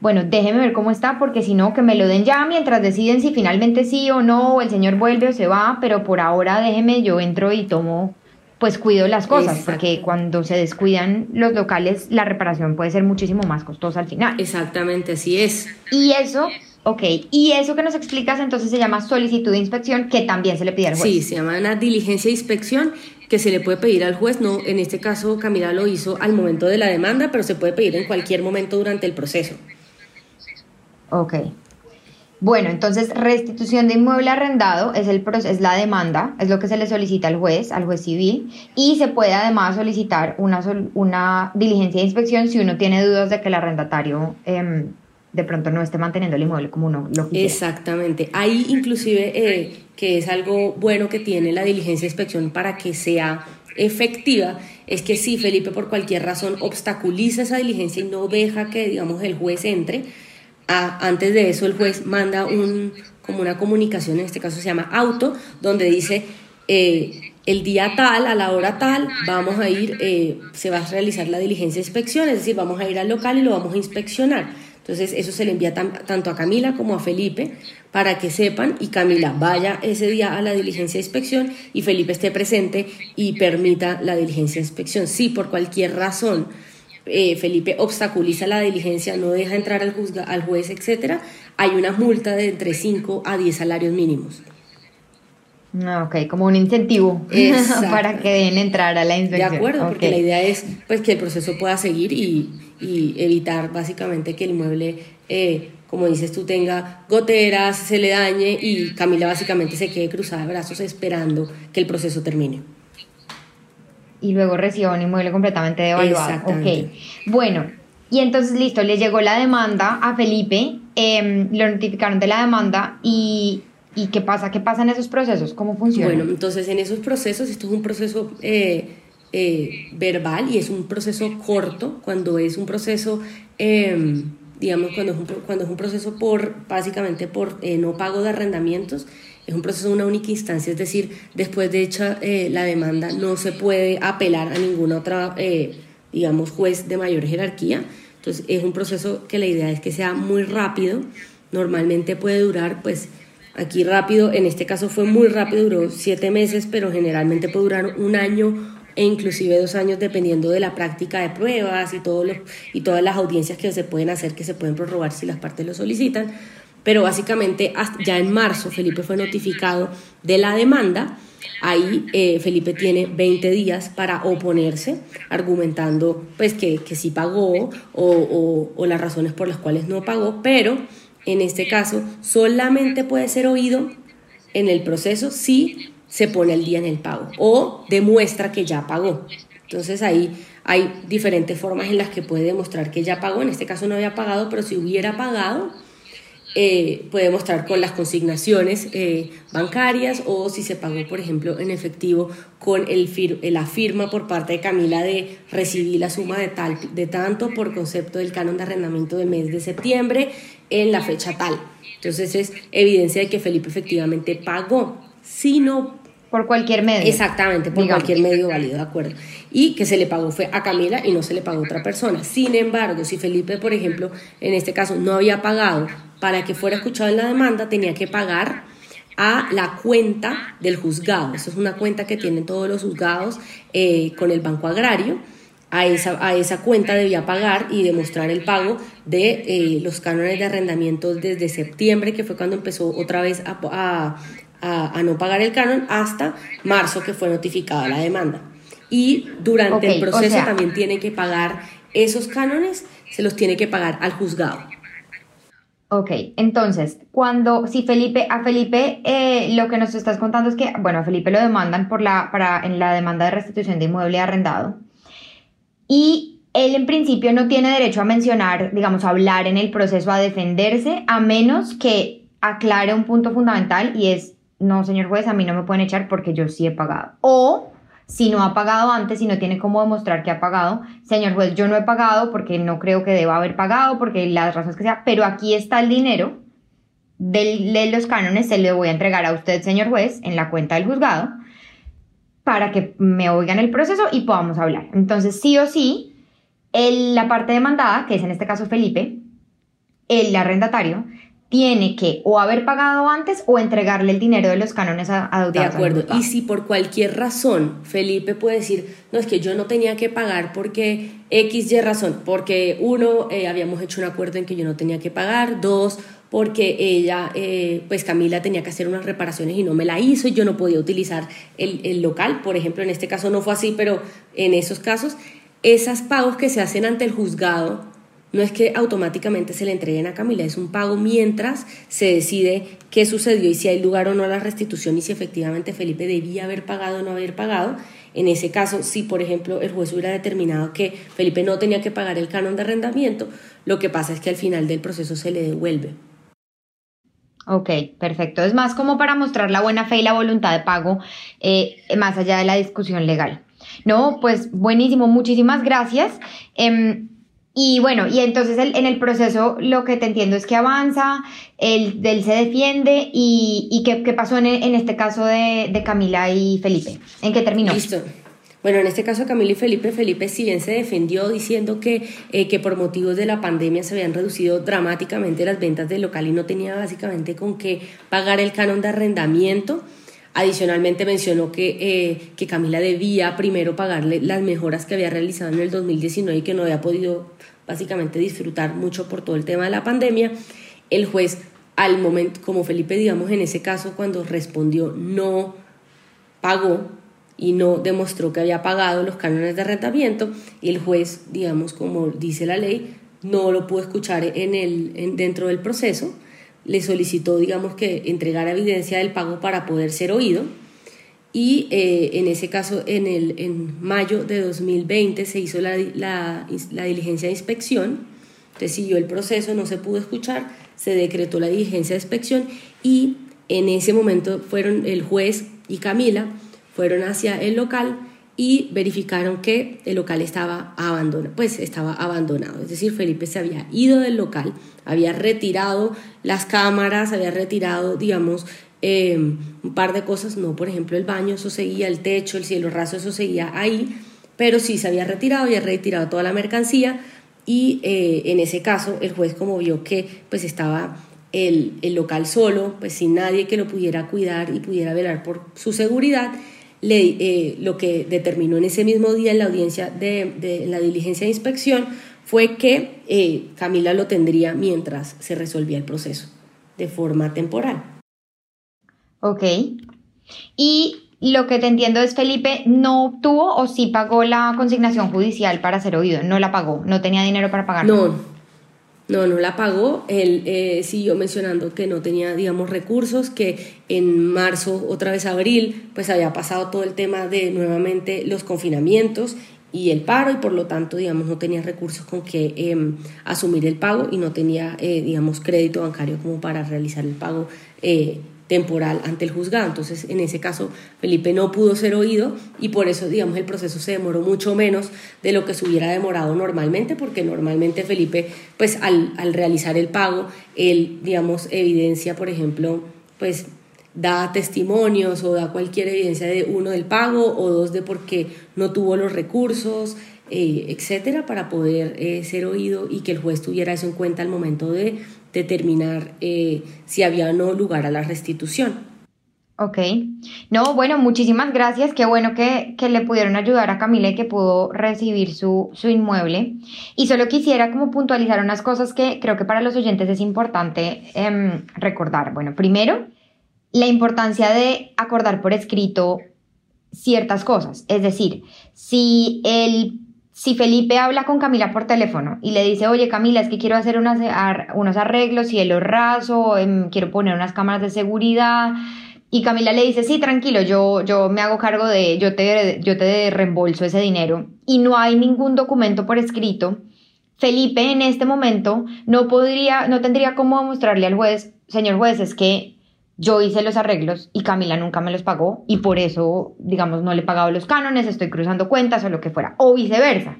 bueno, déjeme ver cómo está, porque si no, que me lo den ya mientras deciden si finalmente sí o no, o el señor vuelve o se va, pero por ahora déjeme, yo entro y tomo pues cuido las cosas, porque cuando se descuidan los locales, la reparación puede ser muchísimo más costosa al final. Exactamente, así es. Y eso, ok, y eso que nos explicas entonces se llama solicitud de inspección, que también se le pide al juez. Sí, se llama una diligencia de inspección que se le puede pedir al juez, no, en este caso Camila lo hizo al momento de la demanda, pero se puede pedir en cualquier momento durante el proceso. Ok. Bueno, entonces restitución de inmueble arrendado es, el, es la demanda, es lo que se le solicita al juez, al juez civil, y se puede además solicitar una, una diligencia de inspección si uno tiene dudas de que el arrendatario em, de pronto no esté manteniendo el inmueble como uno lo quiere. Exactamente. Ahí inclusive eh, que es algo bueno que tiene la diligencia de inspección para que sea efectiva, es que si Felipe por cualquier razón obstaculiza esa diligencia y no deja que digamos el juez entre, antes de eso el juez manda un, como una comunicación, en este caso se llama auto, donde dice eh, el día tal, a la hora tal, vamos a ir, eh, se va a realizar la diligencia de inspección, es decir, vamos a ir al local y lo vamos a inspeccionar. Entonces eso se le envía tanto a Camila como a Felipe para que sepan y Camila vaya ese día a la diligencia de inspección y Felipe esté presente y permita la diligencia de inspección. Si por cualquier razón eh, Felipe obstaculiza la diligencia, no deja entrar al, al juez, etcétera, hay una multa de entre 5 a 10 salarios mínimos. Ah, ok, como un incentivo para que den entrar a la inspección. De acuerdo, porque la idea es pues, que el proceso pueda seguir y, evitar básicamente que el inmueble, eh, como dices tú, tenga goteras, se le dañe y Camila básicamente se quede cruzada de brazos esperando que el proceso termine y luego reciba un inmueble completamente devaluado. Ok. Bueno, y entonces listo, le llegó la demanda a Felipe, eh, lo notificaron de la demanda y, y, ¿qué pasa? ¿Qué pasa en esos procesos? ¿Cómo funciona? Bueno, entonces en esos procesos, esto es un proceso eh, eh, verbal y es un proceso corto, cuando es un proceso... Em, digamos, cuando es un, cuando es un proceso por, básicamente por eh, no pago de arrendamientos, es un proceso de una única instancia, es decir, después de hecha eh, la demanda no se puede apelar a ninguna otra, eh, digamos, juez de mayor jerarquía. Entonces es un proceso que la idea es que sea muy rápido, normalmente puede durar, pues aquí rápido, en este caso fue muy rápido, duró siete meses, pero generalmente puede durar un año e inclusive dos años dependiendo de la práctica de pruebas y, todo y todas las audiencias que se pueden hacer, que se pueden prorrogar si las partes lo solicitan pero básicamente ya en marzo Felipe fue notificado de la demanda. Ahí eh, Felipe tiene 20 días para oponerse, argumentando pues que, que sí pagó o, o, las razones por las cuales no pagó, pero en este caso solamente puede ser oído en el proceso si se pone el día en el pago o demuestra que ya pagó. Entonces ahí hay diferentes formas en las que puede demostrar que ya pagó. En este caso no había pagado, pero si hubiera pagado, eh, puede mostrar con las consignaciones eh, bancarias o si se pagó, por ejemplo, en efectivo con el la firma por parte de Camila de recibir la suma de, tal, de tanto por concepto del canon de arrendamiento del mes de septiembre en la fecha tal. Entonces es evidencia de que Felipe efectivamente pagó. Si no por cualquier medio. Exactamente, por cualquier medio válido, de acuerdo. Y que se le pagó fue a Camila y no se le pagó a otra persona. Sin embargo, si Felipe, por ejemplo, en este caso no había pagado para que fuera escuchado en la demanda, tenía que pagar a la cuenta del juzgado. Esa es una cuenta que tienen todos los juzgados eh, con el Banco Agrario. A esa, a esa cuenta debía pagar y demostrar el pago de eh, los cánones de arrendamiento desde septiembre, que fue cuando empezó otra vez a, a, no pagar el canon hasta marzo que fue notificada la demanda. Y durante el proceso también tiene que pagar esos cánones, se los tiene que pagar al juzgado. Ok, entonces, cuando, si Felipe, a Felipe eh, lo que nos estás contando es que, bueno, a Felipe lo demandan por la, para, en la demanda de restitución de inmueble arrendado. Y él en principio no tiene derecho a mencionar, digamos, a hablar en el proceso, a defenderse, a menos que aclare un punto fundamental y es, no, señor juez, a mí no me pueden echar porque yo sí he pagado. O si no ha pagado antes y no tiene cómo demostrar que ha pagado, señor juez, yo no he pagado porque no creo que deba haber pagado, porque las razones que sea, pero aquí está el dinero de los cánones, se le voy a entregar a usted, señor juez, en la cuenta del juzgado, para que me oigan el proceso y podamos hablar. Entonces, sí o sí, la parte demandada, que es en este caso Felipe, el arrendatario, tiene que o haber pagado antes o entregarle el dinero de los cánones a, De acuerdo. Y si por cualquier razón Felipe puede decir, no, es que yo no tenía que pagar porque X, Y razón, porque uno, eh, habíamos hecho un acuerdo en que yo no tenía que pagar, dos, porque ella, eh, pues Camila tenía que hacer unas reparaciones y no me la hizo y yo no podía utilizar el, el local, por ejemplo, en este caso no fue así, pero en esos casos esos pagos que se hacen ante el juzgado no es que automáticamente se le entreguen a Camila, es un pago mientras se decide qué sucedió y si hay lugar o no a la restitución y si efectivamente Felipe debía haber pagado o no haber pagado. En ese caso, si por ejemplo el juez hubiera determinado que Felipe no tenía que pagar el canon de arrendamiento, lo que pasa es que al final del proceso se le devuelve. Ok, perfecto. Es más como para mostrar la buena fe y la voluntad de pago eh, más allá de la discusión legal. No, pues buenísimo, muchísimas gracias. Em, y bueno, y entonces en el proceso lo que te entiendo es que avanza, él, se defiende y, ¿qué, pasó en, este caso de, de, Camila y Felipe. ¿En qué terminó? Listo. Bueno, en este caso Camila y Felipe, Felipe si bien se defendió diciendo que, eh, que por motivos de la pandemia se habían reducido dramáticamente las ventas del local y no tenía básicamente con qué pagar el canon de arrendamiento. Adicionalmente mencionó que, eh, que Camila debía primero pagarle las mejoras que había realizado en el 2019 y que no había podido básicamente disfrutar mucho por todo el tema de la pandemia. El juez, al momento, como Felipe, digamos, en ese caso, cuando respondió no pagó y no demostró que había pagado los cánones de arrendamiento, el juez, digamos, como dice la ley, no lo pudo escuchar en el, dentro del proceso le solicitó, digamos, que entregara evidencia del pago para poder ser oído. Y eh, en ese caso, en, el, en mayo de 2020 se hizo la, la, diligencia de inspección, se siguió el proceso, no se pudo escuchar, se decretó la diligencia de inspección y en ese momento fueron el juez y Camila, fueron hacia el local y verificaron que el local estaba abandonado, pues estaba abandonado, es decir, Felipe se había ido del local, había retirado las cámaras, había retirado, digamos, eh, un par de cosas, no, por ejemplo, el baño, eso seguía, el techo, el cielo raso, eso seguía ahí, pero sí se había retirado, había retirado toda la mercancía y eh, en ese caso el juez como vio que pues estaba el, el local solo, pues sin nadie que lo pudiera cuidar y pudiera velar por su seguridad, eh, lo que determinó en ese mismo día en la audiencia de, la diligencia de inspección fue que eh, Camila lo tendría mientras se resolvía el proceso de forma temporal. Ok. Y lo que te entiendo es Felipe no obtuvo o sí pagó la consignación judicial para ser oído. No la pagó, no tenía dinero para pagar. No, no, no la pagó. Él eh, siguió mencionando que no tenía, digamos, recursos, que en marzo, otra vez abril, pues había pasado todo el tema de nuevamente los confinamientos y el paro y por lo tanto, digamos, no tenía recursos con que em, asumir el pago y no tenía, eh, digamos, crédito bancario como para realizar el pago eh, temporal ante el juzgado. Entonces, en ese caso, Felipe no pudo ser oído y por eso, digamos, el proceso se demoró mucho menos de lo que se hubiera demorado normalmente, porque normalmente Felipe, pues al, al realizar el pago, él, digamos, evidencia, por ejemplo, pues da testimonios o da cualquier evidencia de uno del pago o dos de por qué no tuvo los recursos, eh, etcétera, para poder eh, ser oído y que el juez tuviera eso en cuenta al momento de determinar eh, si había o no lugar a la restitución. Ok. No, bueno, muchísimas gracias. Qué bueno que, que, le pudieron ayudar a Camila y que pudo recibir su, su, inmueble. Y solo quisiera como puntualizar unas cosas que creo que para los oyentes es importante em, recordar. Bueno, primero, la importancia de acordar por escrito ciertas cosas. Es decir, si el si Felipe habla con Camila por teléfono y le dice, oye Camila, es que quiero hacer unos arreglos, cielo raso, em, quiero poner unas cámaras de seguridad Y Camila le dice, sí, tranquilo, yo, yo me hago cargo de, yo te, yo te reembolso ese dinero. Y no hay ningún documento por escrito. Felipe en este momento no podría, no tendría cómo mostrarle al juez, señor juez, es que yo hice los arreglos y Camila nunca me los pagó y por eso, digamos, no le he pagado los cánones, estoy cruzando cuentas o lo que fuera, o viceversa.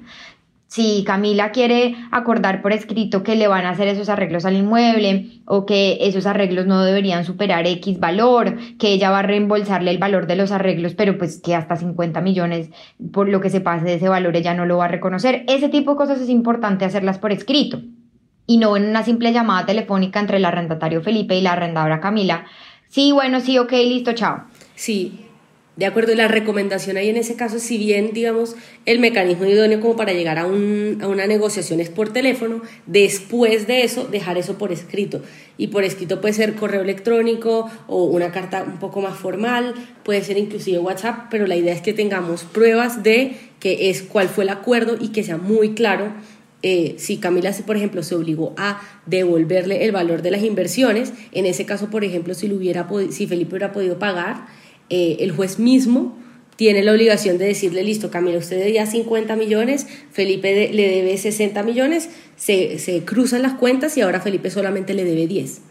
Si Camila quiere acordar por escrito que le van a hacer esos arreglos al inmueble o que esos arreglos no deberían superar X valor, que ella va a reembolsarle el valor de los arreglos, pero pues que hasta 50 millones por lo que se pase de ese valor ella no lo va a reconocer. Ese tipo de cosas es importante hacerlas por escrito y no en una simple llamada telefónica entre el arrendatario Felipe y la arrendadora Camila. Sí, bueno, sí, ok, listo, chao. Sí, de acuerdo, la recomendación ahí en ese caso, si bien, digamos, el mecanismo idóneo como para llegar a, un, a una negociación es por teléfono, después de eso, dejar eso por escrito. Y por escrito puede ser correo electrónico o una carta un poco más formal, puede ser inclusive WhatsApp, pero la idea es que tengamos pruebas de que es cuál fue el acuerdo y que sea muy claro eh, si Camila, por ejemplo, se obligó a devolverle el valor de las inversiones, en ese caso, por ejemplo, si, lo hubiera si Felipe hubiera podido pagar, eh, el juez mismo tiene la obligación de decirle, listo, Camila, usted debía 50 millones, Felipe le debe 60 millones, se, se cruzan las cuentas y ahora Felipe solamente le debe 10.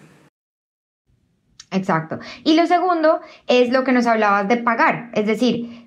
Exacto. Y lo segundo es lo que nos hablabas de pagar, es decir,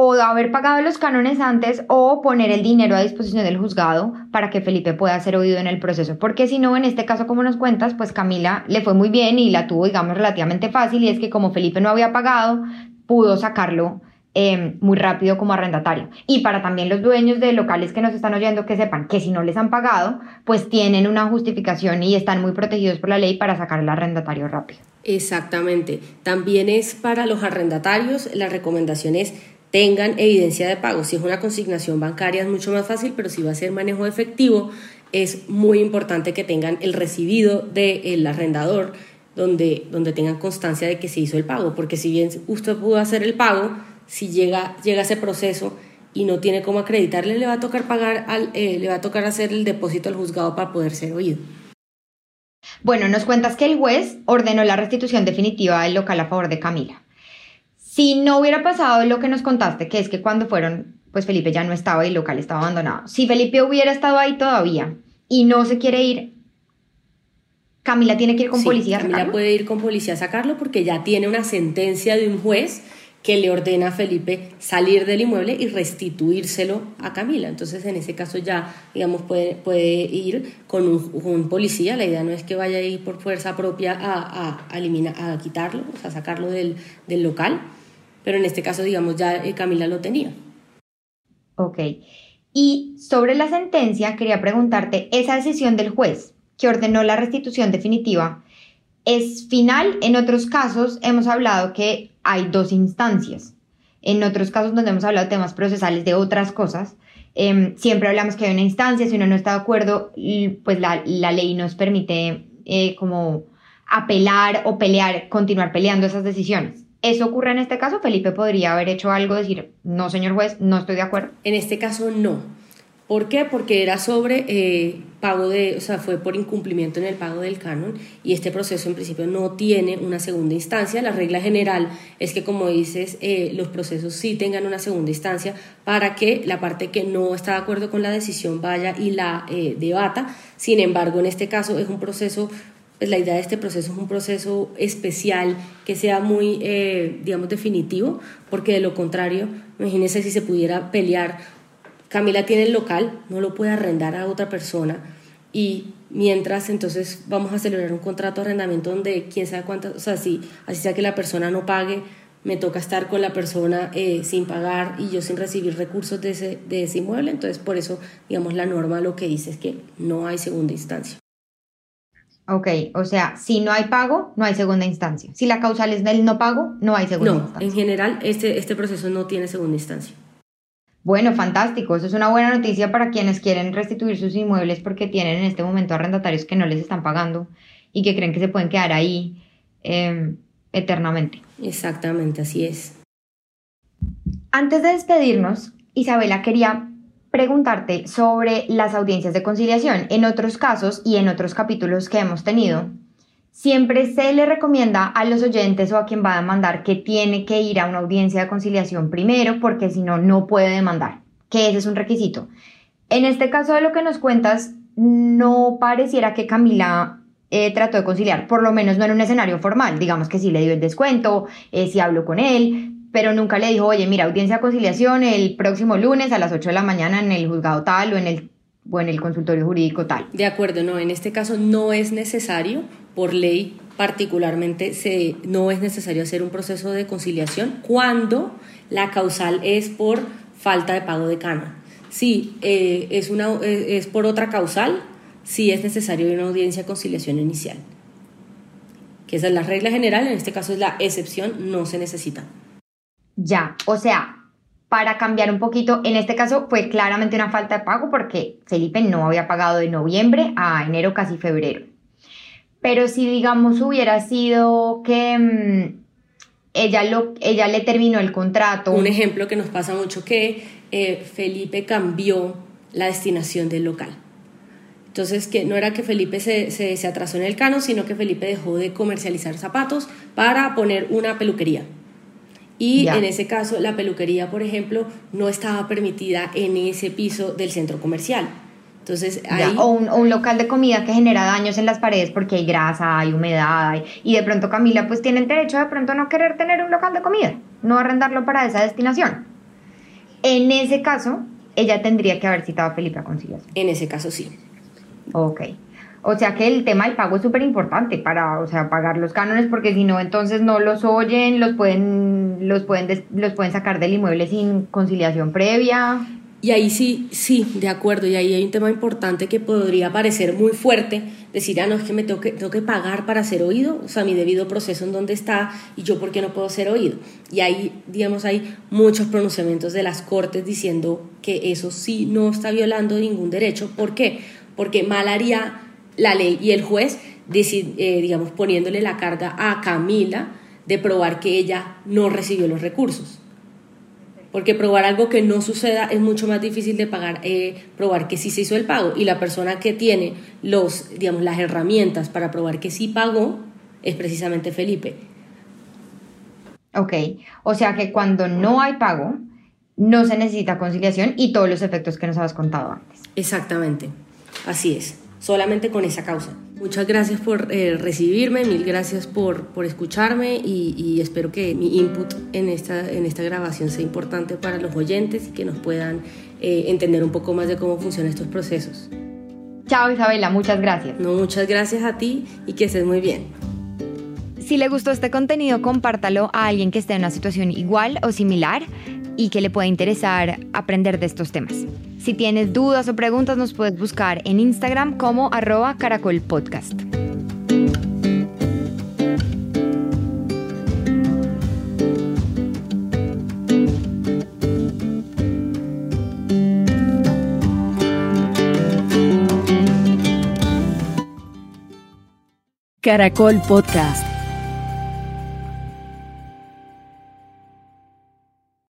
o haber pagado los cánones antes o poner el dinero a disposición del juzgado para que Felipe pueda ser oído en el proceso. Porque si no, en este caso, como nos cuentas, pues Camila le fue muy bien y la tuvo, digamos, relativamente fácil y es que como Felipe no había pagado, pudo sacarlo em, muy rápido como arrendatario. Y para también los dueños de locales que nos están oyendo que sepan que si no les han pagado, pues tienen una justificación y están muy protegidos por la ley para sacar el arrendatario rápido. Exactamente. También es para los arrendatarios, la recomendación es tengan evidencia de pago. Si es una consignación bancaria es mucho más fácil, pero si va a ser manejo efectivo, es muy importante que tengan el recibido del arrendador donde, donde tengan constancia de que se hizo el pago, porque si bien usted pudo hacer el pago, si llega, llega ese proceso y no tiene cómo acreditarle, le va a tocar pagar al, eh, le va a tocar hacer el depósito al juzgado para poder ser oído. Bueno, nos cuentas que el juez ordenó la restitución definitiva del local a favor de Camila. Si no hubiera pasado lo que nos contaste, que es que cuando fueron, pues Felipe ya no estaba y el local estaba abandonado. Si Felipe hubiera estado ahí todavía y no se quiere ir, Camila tiene que ir con policía a sacarlo. Camila puede ir con policía a sacarlo porque ya tiene una sentencia de un juez que le ordena a Felipe salir del inmueble y restituírselo a Camila. Entonces, en ese caso ya, digamos, puede, puede ir con un, policía. La idea no es que vaya a ir por fuerza propia a, a, eliminar, a quitarlo, o sea, sacarlo del, del local pero en este caso, digamos, ya eh, Camila lo tenía. Ok. Y sobre la sentencia, quería preguntarte, esa decisión del juez que ordenó la restitución definitiva, ¿es final? En otros casos hemos hablado que hay dos instancias. En otros casos donde hemos hablado de temas procesales de otras cosas, em, siempre hablamos que hay una instancia, si uno no está de acuerdo, pues la, ley nos permite eh, como apelar o pelear, continuar peleando esas decisiones. ¿Eso ocurre en este caso? Felipe podría haber hecho algo, decir, no, señor juez, no estoy de acuerdo. En este caso, no. ¿Por qué? Porque era sobre eh, pago de, o sea, fue por incumplimiento en el pago del canon y este proceso en principio no tiene una segunda instancia. La regla general es que, como dices, eh, los procesos sí tengan una segunda instancia para que la parte que no está de acuerdo con la decisión vaya y la eh, debata. Sin embargo, en este caso es un proceso pues la idea de este proceso es un proceso especial que sea muy, eh, digamos, definitivo, porque de lo contrario, imagínense si se pudiera pelear, Camila tiene el local, no lo puede arrendar a otra persona y mientras entonces vamos a celebrar un contrato de arrendamiento donde quién sabe cuántas, o sea, si así sea que la persona no pague, me toca estar con la persona eh, sin pagar y yo sin recibir recursos de ese, de ese inmueble, entonces por eso, digamos, la norma lo que dice es que no hay segunda instancia. Ok, o sea, si no hay pago, no hay segunda instancia. Si la causal es del no pago, no hay segunda instancia. No, en general este, este proceso no tiene segunda instancia. Bueno, fantástico. Eso es una buena noticia para quienes quieren restituir sus inmuebles porque tienen en este momento arrendatarios que no les están pagando y que creen que se pueden quedar ahí em, eternamente. Exactamente, así es. Antes de despedirnos, Isabela quería preguntarte sobre las audiencias de conciliación. En otros casos y en otros capítulos que hemos tenido, Siempre se le recomienda a los oyentes o a quien va a demandar que tiene que ir a una audiencia de conciliación primero porque si no, no puede demandar, que ese es un requisito. En este caso de lo que nos cuentas, no pareciera que Camila eh, trató de conciliar, por lo menos no en un escenario formal, digamos que sí le dio el descuento, eh, sí habló con él, pero nunca le dijo, oye, mira, audiencia de conciliación el próximo lunes a las 8 de la mañana en el juzgado tal o en el, el consultorio jurídico tal. De acuerdo, no, en este caso no es necesario, por ley particularmente, se, no es necesario hacer un proceso de conciliación cuando la causal es por falta de pago de cana. Si eh, es, una, eh, es por otra causal, sí es necesario una audiencia de conciliación inicial. Que esa es la regla general, en este caso es la excepción, no se necesita. Ya, o sea, para cambiar un poquito, en este caso fue claramente una falta de pago porque Felipe no había pagado de noviembre a enero, casi febrero. Pero si digamos hubiera sido que mm, ella, lo, ella le terminó el contrato. Un ejemplo que nos pasa mucho que eh, Felipe cambió la destinación del local. Entonces, que no era que Felipe se, se, se atrasó en el cano, sino que Felipe dejó de comercializar zapatos para poner una peluquería. Y en ese caso, la peluquería, por ejemplo, no estaba permitida en ese piso del centro comercial. Entonces, ahí... o, un, local de comida que genera daños en las paredes porque hay grasa, hay humedad, y de pronto Camila pues tiene el derecho de pronto no querer tener un local de comida, no arrendarlo para esa destinación. En ese caso, ella tendría que haber citado a Felipe a conciliación. En ese caso sí. Ok. O sea que el tema del pago es súper importante para, o sea, pagar los cánones, porque si no, entonces no los oyen, los pueden, los pueden, los pueden sacar del inmueble sin conciliación previa. Y ahí sí, sí, de acuerdo, y ahí hay un tema importante que podría parecer muy fuerte, decir, ah, no, es que me tengo que, que pagar para ser oído, o sea, mi debido proceso en dónde está y yo por qué no puedo ser oído. Y ahí, digamos, hay muchos pronunciamientos de las cortes diciendo que eso sí no está violando ningún derecho. ¿Por qué? Porque mal haría la ley y el juez, eh, digamos, poniéndole la carga a Camila de probar que ella no recibió los recursos. Porque probar algo que no suceda es mucho más difícil de pagar, eh, probar que sí se hizo el pago. Y la persona que tiene los, digamos, las herramientas para probar que sí pagó es precisamente Felipe. Ok, o sea que cuando no hay pago, no se necesita conciliación y todos los efectos que nos habías contado antes. Exactamente, así es solamente con esa causa. Muchas gracias por eh, recibirme, mil gracias por, por escucharme y, espero que mi input en esta, en esta grabación sea importante para los oyentes y que nos puedan eh, entender un poco más de cómo funcionan estos procesos. Chao Isabela, muchas gracias. No, muchas gracias a ti y que estés muy bien. Si le gustó este contenido, compártalo a alguien que esté en una situación igual o similar y que le pueda interesar aprender de estos temas. Si tienes dudas o preguntas, nos puedes buscar en Instagram como arroba caracolpodcast. Caracol Podcast